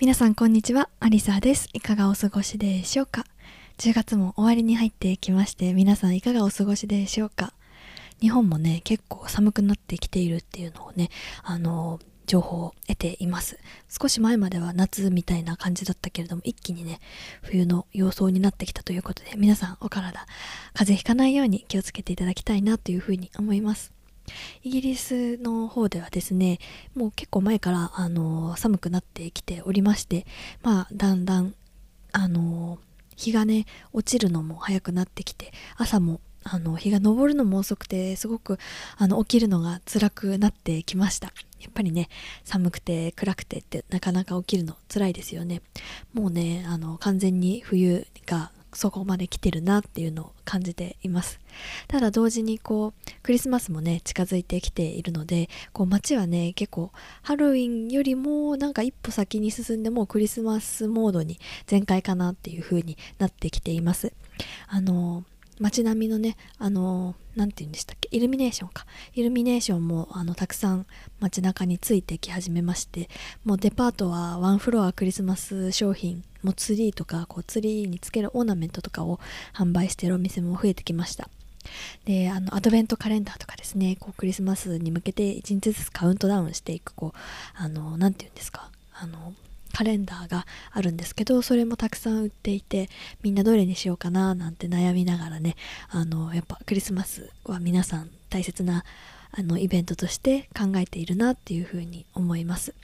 皆さんこんにちは。アリサです。いかがお過ごしでしょうか？10月も終わりに入ってきまして皆さんいかがお過ごしでしょうか？日本もね結構寒くなってきているっていうのをねあの情報を得ています。少し前までは夏みたいな感じだったけれども一気にね冬の様相になってきたということで皆さんお体風邪ひかないように気をつけていただきたいなというふうに思います。イギリスの方ではですねもう結構前からあの寒くなってきておりましてまあだんだんあの日がね落ちるのも早くなってきて朝もあの日が昇るのも遅くてすごくあの起きるのが辛くなってきました。やっぱりね寒くて暗くてってなかなか起きるの辛いですよね。もうねあの完全に冬がそこまで来てるなっていうのを感じています。ただ同時にこうクリスマスもね近づいてきているのでこう街はね結構ハロウィンよりもなんか一歩先に進んでもうクリスマスモードに全開かなっていう風になってきています。あの街並みのねあの何て言うんでしたっけ？イルミネーションか。イルミネーションもあのたくさん街中についてき始めましてもうデパートはワンフロアクリスマス商品もうツリーとかこうツリーにつけるオーナメントとかを販売してるお店も増えてきました。であのアドベントカレンダーとかですねこうクリスマスに向けて1日ずつカウントダウンしていくこうあの何て言うんですか？あのカレンダーがあるんですけどそれもたくさん売っていてみんなどれにしようかななんて悩みながらねあのやっぱクリスマスは皆さん大切なあのイベントとして考えているなっていうふうに思います。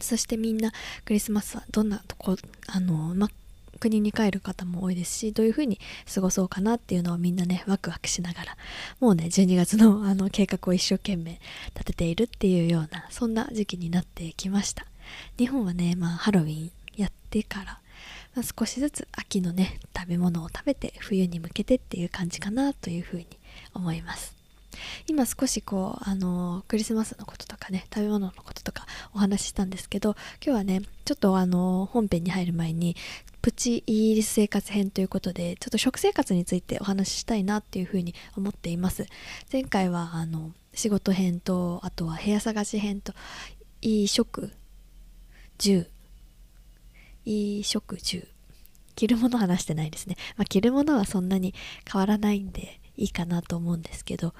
そしてみんなクリスマスはどんなとこあの、ま、国に帰る方も多いですしどういうふうに過ごそうかなっていうのをみんなねワクワクしながらもうね12月のあの計画を一生懸命立てているっていうようなそんな時期になってきました。日本はね、まあ、ハロウィンやってから、まあ、少しずつ秋のね食べ物を食べて冬に向けてっていう感じかなというふうに思います。今少しこうあのクリスマスのこととかね食べ物のこととかお話ししたんですけど今日はねちょっとあの本編に入る前にプチイギリス生活編ということでちょっと食生活についてお話ししたいなっていうふうに思っています。前回はあの仕事編とあとは部屋探し編といい食10衣食住。着るもの話してないですね、まあ、着るものはそんなに変わらないんでいいかなと思うんですけど、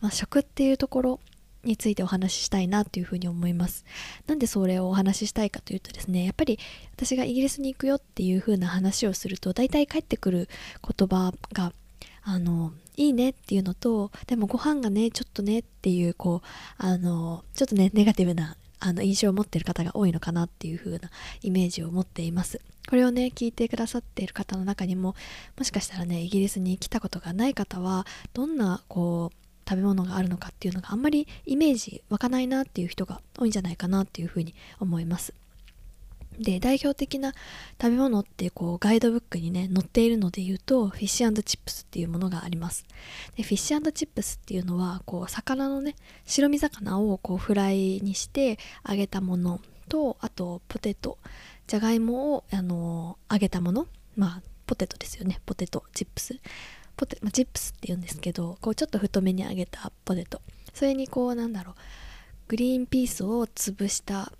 まあ、食っていうところについてお話ししたいなというふうに思います。なんでそれをお話ししたいかというとですねやっぱり私がイギリスに行くよっていうふうな話をすると大体返ってくる言葉があのいいねっていうのとでもご飯がねちょっとねっていうこうあのちょっとねネガティブなあの印象を持っている方が多いのかなっていう風なイメージを持っています。これをね聞いてくださっている方の中にももしかしたらねイギリスに来たことがない方はどんなこう食べ物があるのかっていうのがあんまりイメージ湧かないなっていう人が多いんじゃないかなっていうふうに思います。で代表的な食べ物ってこうガイドブックにね載っているので言うとフィッシュチップスっていうものがあります。でフィッシュチップスっていうのはこう魚のね白身魚をこうフライにして揚げたものとあとポテト。じゃがいもをあの揚げたもの。まあポテトですよね。ポテトチップス。ポテ、まあ、チップスって言うんですけどこうちょっと太めに揚げたポテト。それにこうなんだろう。グリーンピースを潰した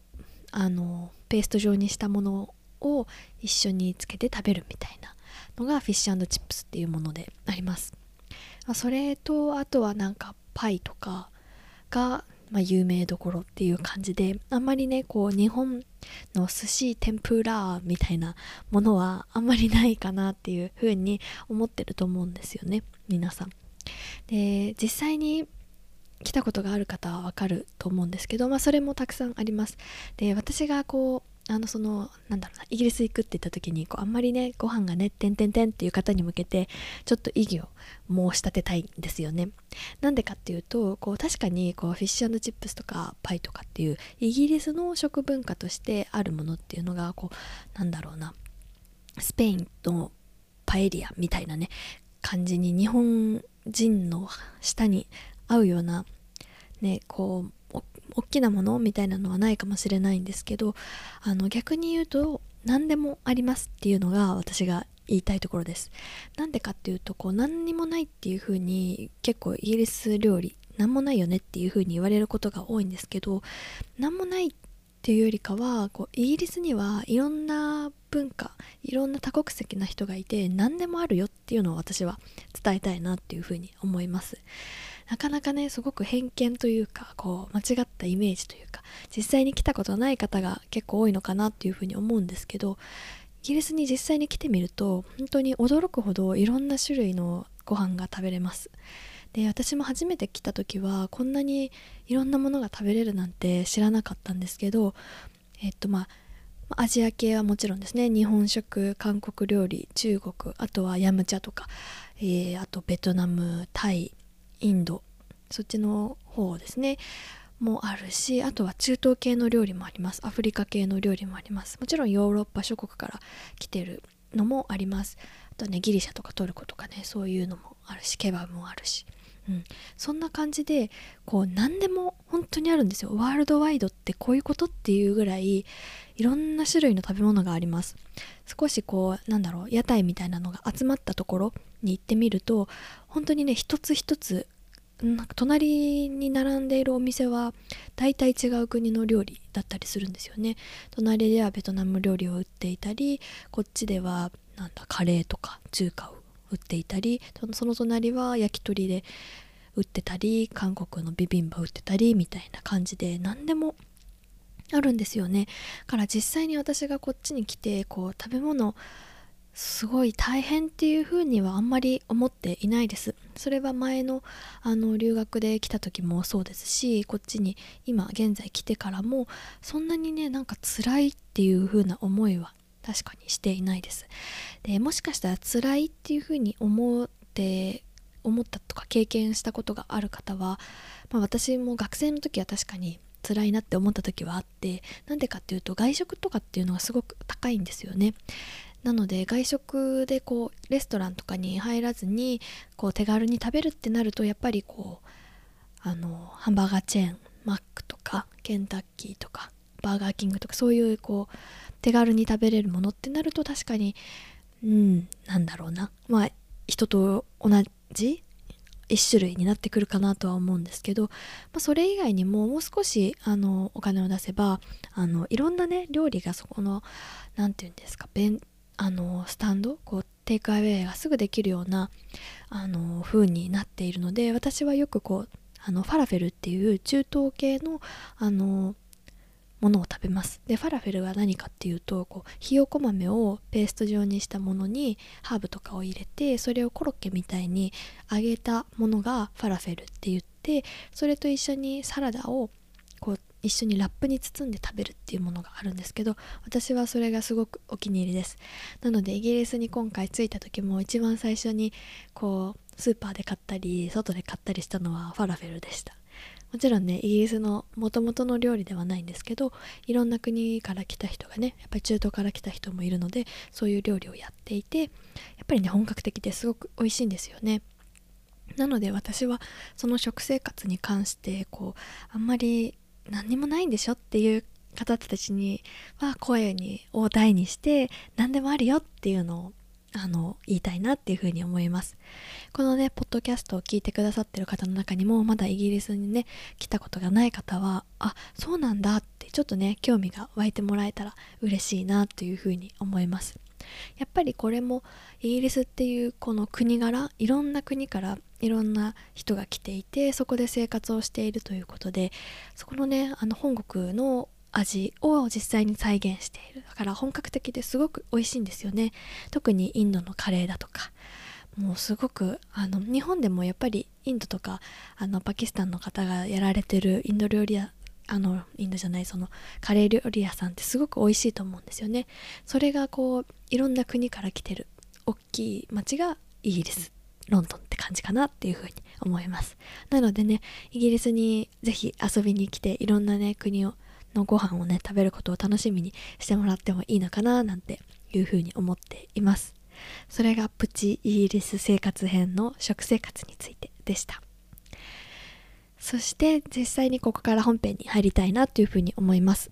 あのペースト状にしたものを一緒につけて食べるみたいなのがフィッシュチップスっていうものであります、それとあとはなんかパイとかが、まあ、有名どころっていう感じであんまりねこう日本の寿司天ぷらみたいなものはあんまりないかなっていうふうに思ってると思うんですよね皆さん。で実際に来たことがある方はわかると思うんですけど、まあ、それもたくさんあります。で私がこうあのそのなんだろうなイギリス行くって言った時にこうあんまりねご飯がねてんてんてんっていう方に向けてちょっと意義を申し立てたいんですよね。なんでかっていうとこう確かにこうフィッシュチップスとかパイとかっていうイギリスの食文化としてあるものっていうのがこうなんだろうなスペインのパエリアみたいなね感じに日本人の舌に合うようなねこう大きなものみたいなのはないかもしれないんですけどあの逆に言うと何でもありますっていうのが私が言いたいところです。なんでかっていうとこう何にもないっていう風に結構イギリス料理何もないよねっていう風に言われることが多いんですけど何もないっていうよりかはこうイギリスにはいろんな文化いろんな多国籍な人がいて何でもあるよっていうのを私は伝えたいなっていう風に思います。なかなかねすごく偏見というかこう間違ったイメージというか実際に来たことない方が結構多いのかなっていうふうに思うんですけどイギリスに実際に来てみると本当に驚くほどいろんな種類のご飯が食べれます。で私も初めて来た時はこんなにいろんなものが食べれるなんて知らなかったんですけどえっとまあアジア系はもちろんですね。日本食韓国料理中国あとはヤムチャとか、えー、あとベトナムタイインドそっちの方ですね。もあるしあとは中東系の料理もあります。アフリカ系の料理もあります。もちろんヨーロッパ諸国から来てるのもあります。あとねギリシャとかトルコとかねそういうのもあるしケバブもあるし、うん、そんな感じでこう何でも本当にあるんですよ。ワールドワイドってこういうことっていうぐらいいろんな種類の食べ物があります。少しこうなんだろう屋台みたいなのが集まったところに行ってみると本当にね一つ一つなんか隣に並んでいるお店は大体違う国の料理だったりするんですよね。隣ではベトナム料理を売っていたりこっちではなんだカレーとか中華を売っていたりその隣は焼き鳥で売ってたり韓国のビビンバ売ってたりみたいな感じで何でもあるんですよね。から実際に私がこっちに来てこう食べ物すごい大変っていう風にはあんまり思っていないです。それは前のあの留学で来た時もそうですしこっちに今現在来てからもそんなにねなんか辛いっていう風な思いは確かにしていないです。でもしかしたら辛いっていう風に思って思ったとか経験したことがある方は、まあ、私も学生の時は確かに辛いなって思った時はあってなんでかっていうと外食とかっていうのがすごく高いんですよね。なので外食でこうレストランとかに入らずにこう手軽に食べるってなるとやっぱりこうあのハンバーガーチェーンマックとかケンタッキーとかバーガーキングとかそういうこう手軽に食べれるものってなると確かにうんなんだろうな。まあ人と同じ1種類になってくるかなとは思うんですけど、まあ、それ以外にももう少しあのお金を出せばあのいろんなね料理がそこの何て言うんですかあのスタンドこうテイクアウェイがすぐできるようなあの風になっているので私はよくこうあのファラフェルっていう中東系のあのものを食べます。でファラフェルは何かっていうとこうひよこ豆をペースト状にしたものにハーブとかを入れてそれをコロッケみたいに揚げたものがファラフェルって言ってそれと一緒にサラダをこう一緒にラップに包んで食べるっていうものがあるんですけど私はそれがすごくお気に入りです。なのでイギリスに今回着いた時も一番最初にこうスーパーで買ったり外で買ったりしたのはファラフェルでした。もちろんねイギリスの元々の料理ではないんですけどいろんな国から来た人がねやっぱり中東から来た人もいるのでそういう料理をやっていてやっぱりね本格的ですごく美味しいんですよね。なので私はその食生活に関してこうあんまり何にもないんでしょっていう方たちには声にを大にして何でもあるよっていうのをあの言いたいなっていうふうに思います。このねポッドキャストを聞いてくださってる方の中にもまだイギリスにね来たことがない方はあそうなんだってちょっとね興味が湧いてもらえたら嬉しいなというふうに思います。やっぱりこれもイギリスっていうこの国柄いろんな国からいろんな人が来ていてそこで生活をしているということでそこのねあの本国の味を実際に再現している。だから本格的ですごく美味しいんですよね。特にインドのカレーだとか。もうすごくあの日本でもやっぱりインドとかあのパキスタンの方がやられてるインド料理屋あのインドじゃないそのカレー料理屋さんってすごく美味しいと思うんですよね。それがこういろんな国から来てる大きい町がイギリスロンドンって感じかなっていうふうに思います。なのでねイギリスにぜひ遊びに来ていろんなね国をのご飯をね食べることを楽しみにしてもらってもいいのかななんていうふうに思っています。それがプチイギリス生活編の食生活についてでした。そして実際にここから本編に入りたいなというふうに思います。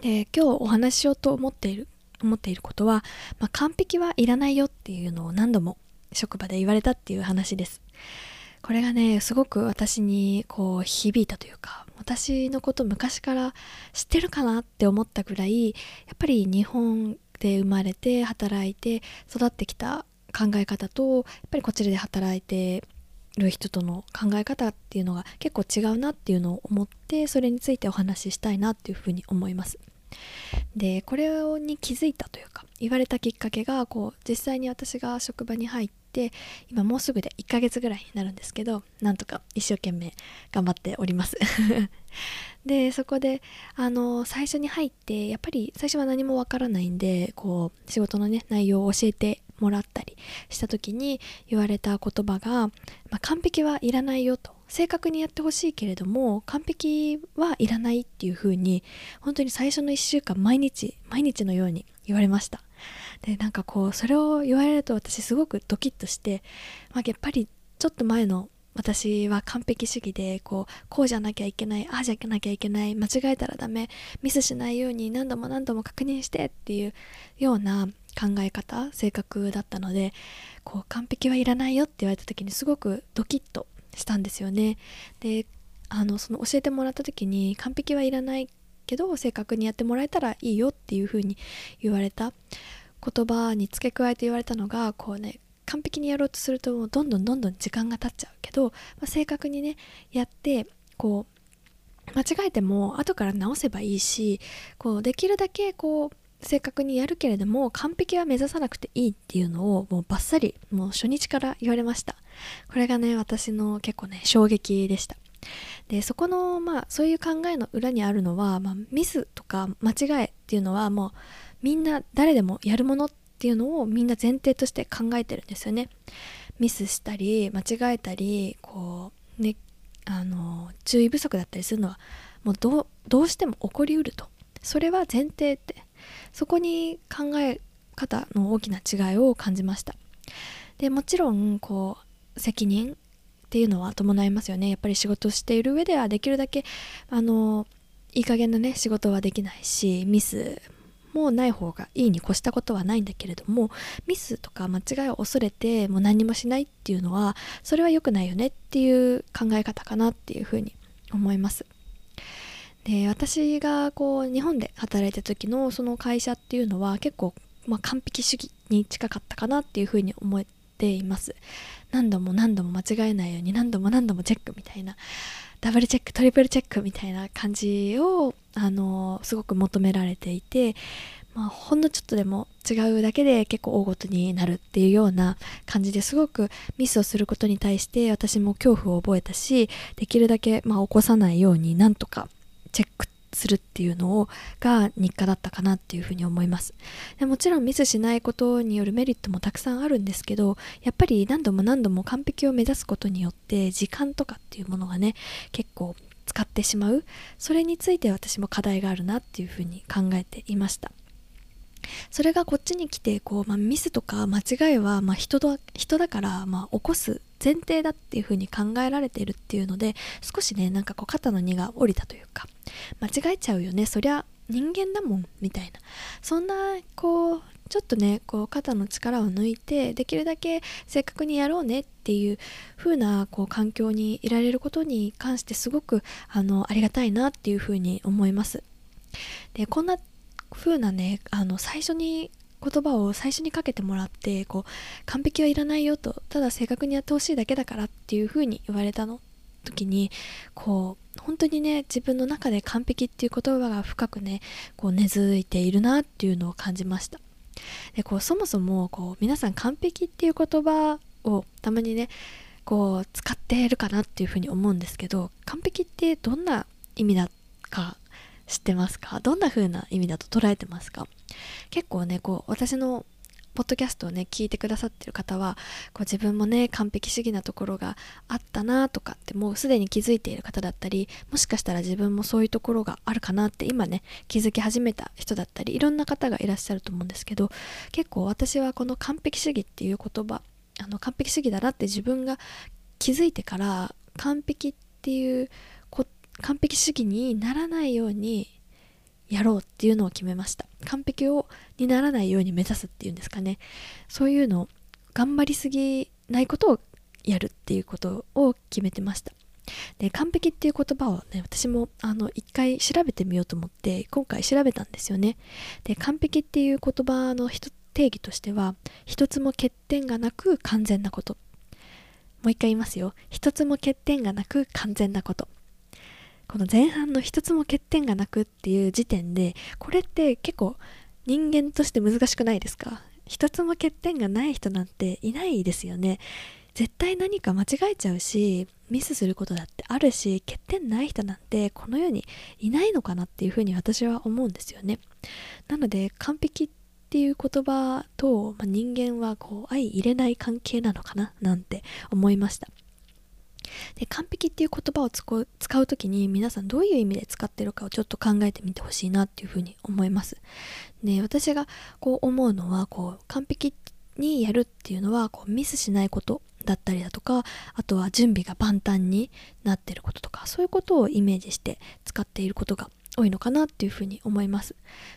で今日お話ししようと思っている思っていることは、まあ、完璧はいらないよっていうのを何度も職場で言われたっていう話です。これがねすごく私にこう響いたというか私のこと昔から知ってるかなって思ったぐらいやっぱり日本で生まれて働いて育ってきた考え方とやっぱりこちらで働いてる人との考え方っていうのが結構違うなっていうのを思ってそれについてお話ししたいなっていうふうに思います。でこれに気づいたというか言われたきっかけがこう実際に私が職場に入って今もうすぐで1ヶ月ぐらいになるんですけどなんとか一生懸命頑張っております。でそこであの最初に入ってやっぱり最初は何もわからないんでこう仕事のね内容を教えてもらったりした時に言われた言葉が、まあ、完璧はいらないよと。正確にやってほしいけれども完璧はいらないっていう風に本当に最初の1週間毎日毎日のように言われました。でなんかこうそれを言われると私すごくドキッとして、まあ、やっぱりちょっと前の私は完璧主義でこうこうじゃなきゃいけないああじゃなきゃいけない間違えたらダメミスしないように何度も何度も確認してっていうような考え方性格だったのでこう完璧はいらないよって言われた時にすごくドキッとしたんですよね。であのその教えてもらった時に完璧はいらないけど正確にやってもらえたらいいよっていう風に言われた。言葉に付け加えて言われたのがこうね完璧にやろうとするともうどんどんどんどん時間が経っちゃうけど、まあ、正確にねやってこう間違えても後から直せばいいしこうできるだけこう正確にやるけれども完璧は目指さなくていいっていうのをもうバッサリもう初日から言われました。これがね私の結構ね衝撃でした。でそこのまあそういう考えの裏にあるのは、まあ、ミスとか間違いっていうのはもうみんな誰でもやるものっていうのをみんな前提として考えてるんですよね。ミスしたり間違えたりこうねあの注意不足だったりするのはもうどうしても起こりうると。それは前提ってそこに考え方の大きな違いを感じました。でもちろんこう責任っていうのは伴いますよね。やっぱり仕事している上ではできるだけあのいい加減なね仕事はできないしミスもない方がいいに越したことはないんだけれどもミスとか間違いを恐れてもう何もしないっていうのはそれは良くないよねっていう考え方かなっていうふうに思います。で私がこう日本で働いた時のその会社っていうのは結構、まあ、完璧主義に近かったかなっていうふうに思っています。何度も何度も間違えないように何度も何度もチェックみたいな。ダブルチェックトリプルチェックみたいな感じをあのすごく求められていて、まあ、ほんのちょっとでも違うだけで結構大ごとになるっていうような感じですごくミスをすることに対して私も恐怖を覚えたしできるだけまあ起こさないようになんとかチェックするっていうのをが日課だったかなっていうふうに思います。でもちろんミスしないことによるメリットもたくさんあるんですけどやっぱり何度も何度も完璧を目指すことによって時間とかっていうものがね結構使ってしまう。それについて私も課題があるなっていうふうに考えていました。それがこっちに来てこう、まあ、ミスとか間違いは、まあ、人だ人だから、まあ、起こす前提だっていう風に考えられているっていうので少しねなんかこう肩の荷が下りたというか間違えちゃうよね。そりゃ人間だもんみたいな。そんなこうちょっとねこう肩の力を抜いてできるだけ正確にやろうねっていう風なこう環境にいられることに関してすごくあのありがたいなっていう風に思います。でこんな風なねあの最初に言葉を最初にかけてもらってこう完璧はいらないよとただ正確にやってほしいだけだからっていう風に言われたの時にこう本当にね自分の中で完璧っていう言葉が深くねこう根付いているなっていうのを感じました。でこうそもそもこう皆さん完璧っていう言葉をたまにねこう使っているかなっていうふうに思うんですけど完璧ってどんな意味だか知ってますか？どんな風な意味だと捉えてますか？結構ねこう私のポッドキャストをね聞いてくださってる方はこう自分もね完璧主義なところがあったなとかってもうすでに気づいている方だったりもしかしたら自分もそういうところがあるかなって今ね気づき始めた人だったりいろんな方がいらっしゃると思うんですけど結構私はこの完璧主義っていう言葉あの完璧主義だなって自分が気づいてから完璧っていう完璧主義にならないようにやろうっていうのを決めました。完璧をにならないように目指すっていうんですかね。そういうの頑張りすぎないことをやるっていうことを決めてました。で完璧っていう言葉をね私もあの一回調べてみようと思って今回調べたんですよね。で完璧っていう言葉の定義としては一つも欠点がなく完全なこと。もう一回言いますよ。一つも欠点がなく完全なこと。この前半の一つも欠点がなくっていう時点でこれって結構人間として難しくないですか？一つも欠点がない人なんていないですよね。絶対何か間違えちゃうしミスすることだってあるし欠点ない人なんてこの世にいないのかなっていうふうに私は思うんですよね。なので完璧っていう言葉と、まあ、人間はこう相入れない関係なのかななんて思いました。で完璧っていう言葉を使う時に皆さんどういう意味で使ってるかをちょっと考えてみてほしいなっていうふうに思います。で私がこう思うのはこう完璧にやるっていうのはこうミスしないことだったりだとかあとは準備が万端になってることとかそういうことをイメージして使っていることが多いのかなっていうふうに思います。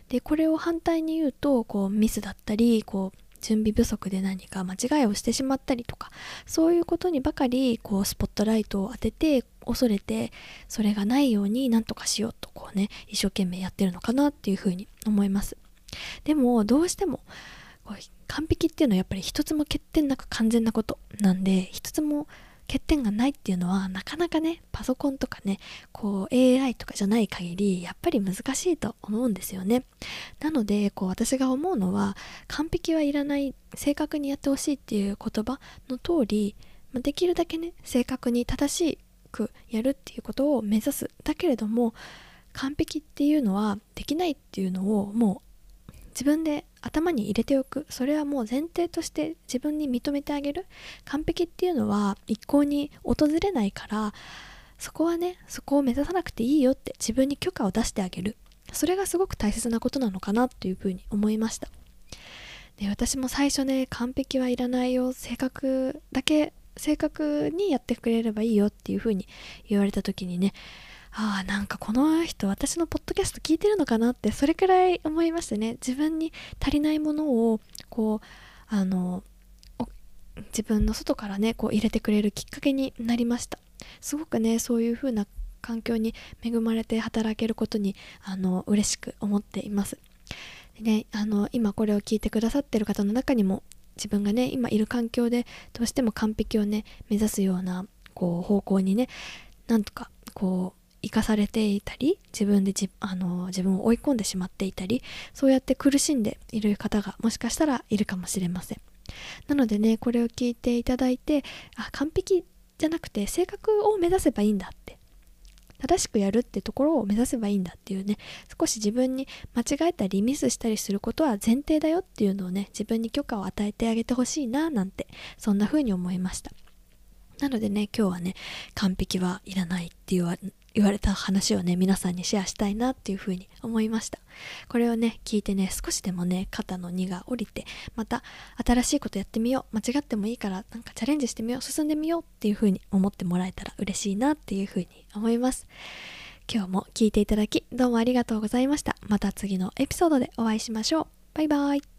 でこれを反対に言うとこうミスだったりこう準備不足で何か間違いをしてしまったりとかそういうことにばかりこうスポットライトを当てて恐れてそれがないように何とかしようとこうね一生懸命やってるのかなっていうふうに思います。でもどうしても完璧っていうのはやっぱり一つも欠点なく完全なことなんで一つも欠点がないっていうのはなかなかねパソコンとかねこう AI とかじゃない限りやっぱり難しいと思うんですよね。なのでこう私が思うのは完璧はいらない正確にやってほしいっていう言葉の通りできるだけね正確に正しくやるっていうことを目指す。だけれども完璧っていうのはできないっていうのをもう自分で頭に入れておく。それはもう前提として自分に認めてあげる。完璧っていうのは一向に訪れないからそこはねそこを目指さなくていいよって自分に許可を出してあげる。それがすごく大切なことなのかなっていうふうに思いました。で私も最初ね完璧はいらないよ。性格だけ正確にやってくれればいいよっていうふうに言われた時にねああなんかこの人私のポッドキャスト聞いてるのかなってそれくらい思いましてね。自分に足りないものをこうあの自分の外からねこう入れてくれるきっかけになりました。すごくねそういう風な環境に恵まれて働けることにあの嬉しく思っています。でねあの今これを聞いてくださってる方の中にも自分がね今いる環境でどうしても完璧をね目指すようなこう方向にねなんとかこう生かされていたり自分でじあの自分を追い込んでしまっていたりそうやって苦しんでいる方がもしかしたらいるかもしれません。なのでねこれを聞いていただいてあ完璧じゃなくて性格を目指せばいいんだって正しくやるってところを目指せばいいんだっていうね少し自分に間違えたりミスしたりすることは前提だよっていうのをね自分に許可を与えてあげてほしいななんてそんな風に思いました。なのでね今日はね完璧はいらないって言わ言われた話をね皆さんにシェアしたいなっていうふうに思いました。これをね聞いてね少しでもね肩の荷が下りてまた新しいことやってみよう間違ってもいいからなんかチャレンジしてみよう進んでみようっていうふうに思ってもらえたら嬉しいなっていうふうに思います。今日も聞いていただきどうもありがとうございました。また次のエピソードでお会いしましょう。バイバイ。